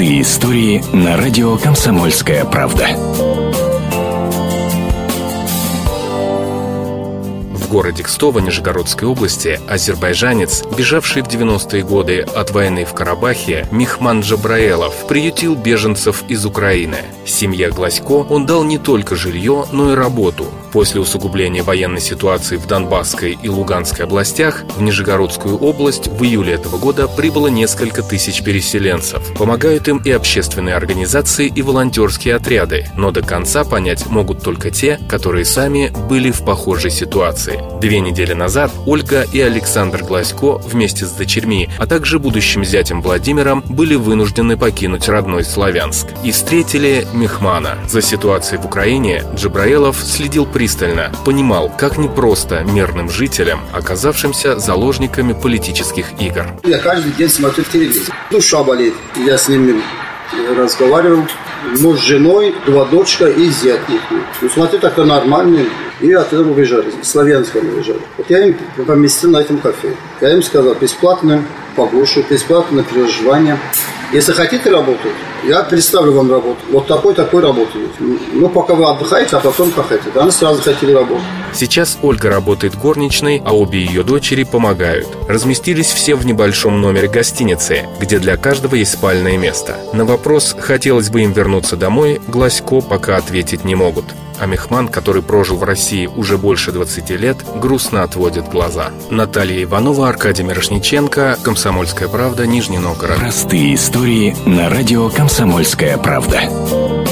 Простые истории на радио «Комсомольская правда». Городе Кстово Нижегородской области азербайджанец, бежавший в 90-е годы от войны в Карабахе, Михман Джабраэлов, приютил беженцев из Украины. Семье Гласько он дал не только жилье, но и работу – После усугубления военной ситуации в Донбасской и Луганской областях в Нижегородскую область в июле этого года прибыло несколько тысяч переселенцев. Помогают им и общественные организации, и волонтерские отряды, но до конца понять могут только те, которые сами были в похожей ситуации. Две недели назад Ольга и Александр Гласько вместе с дочерьми, а также будущим зятем Владимиром были вынуждены покинуть родной Славянск и встретили Мехмана. За ситуацией в Украине Джабраилов следил пристально, понимал, как непросто мирным жителям, оказавшимся заложниками политических игр. Я каждый день смотрю телевизор. Душа болит. Я с ними разговаривал. Муж с женой, два дочка и зять Ну, смотрю, такой нормальный. И оттуда убежали, с Славянска убежали. Вот я им поместил на этом кафе. Я им сказал, бесплатно погушу, бесплатно проживание. Если хотите работать, я представлю вам работу. Вот такой-такой работы есть. Ну, пока вы отдыхаете, а потом хотите. Они сразу хотели работать. Сейчас Ольга работает горничной, а обе ее дочери помогают. Разместились все в небольшом номере гостиницы, где для каждого есть спальное место. На вопрос, хотелось бы им вернуться домой, Гласько пока ответить не могут. А Мехман, который прожил в России уже больше 20 лет, грустно отводит глаза. Наталья Иванова, Аркадий Мирошниченко, «Комсомольская правда», Нижний Новгород. Простые истории на радио «Комсомольская правда».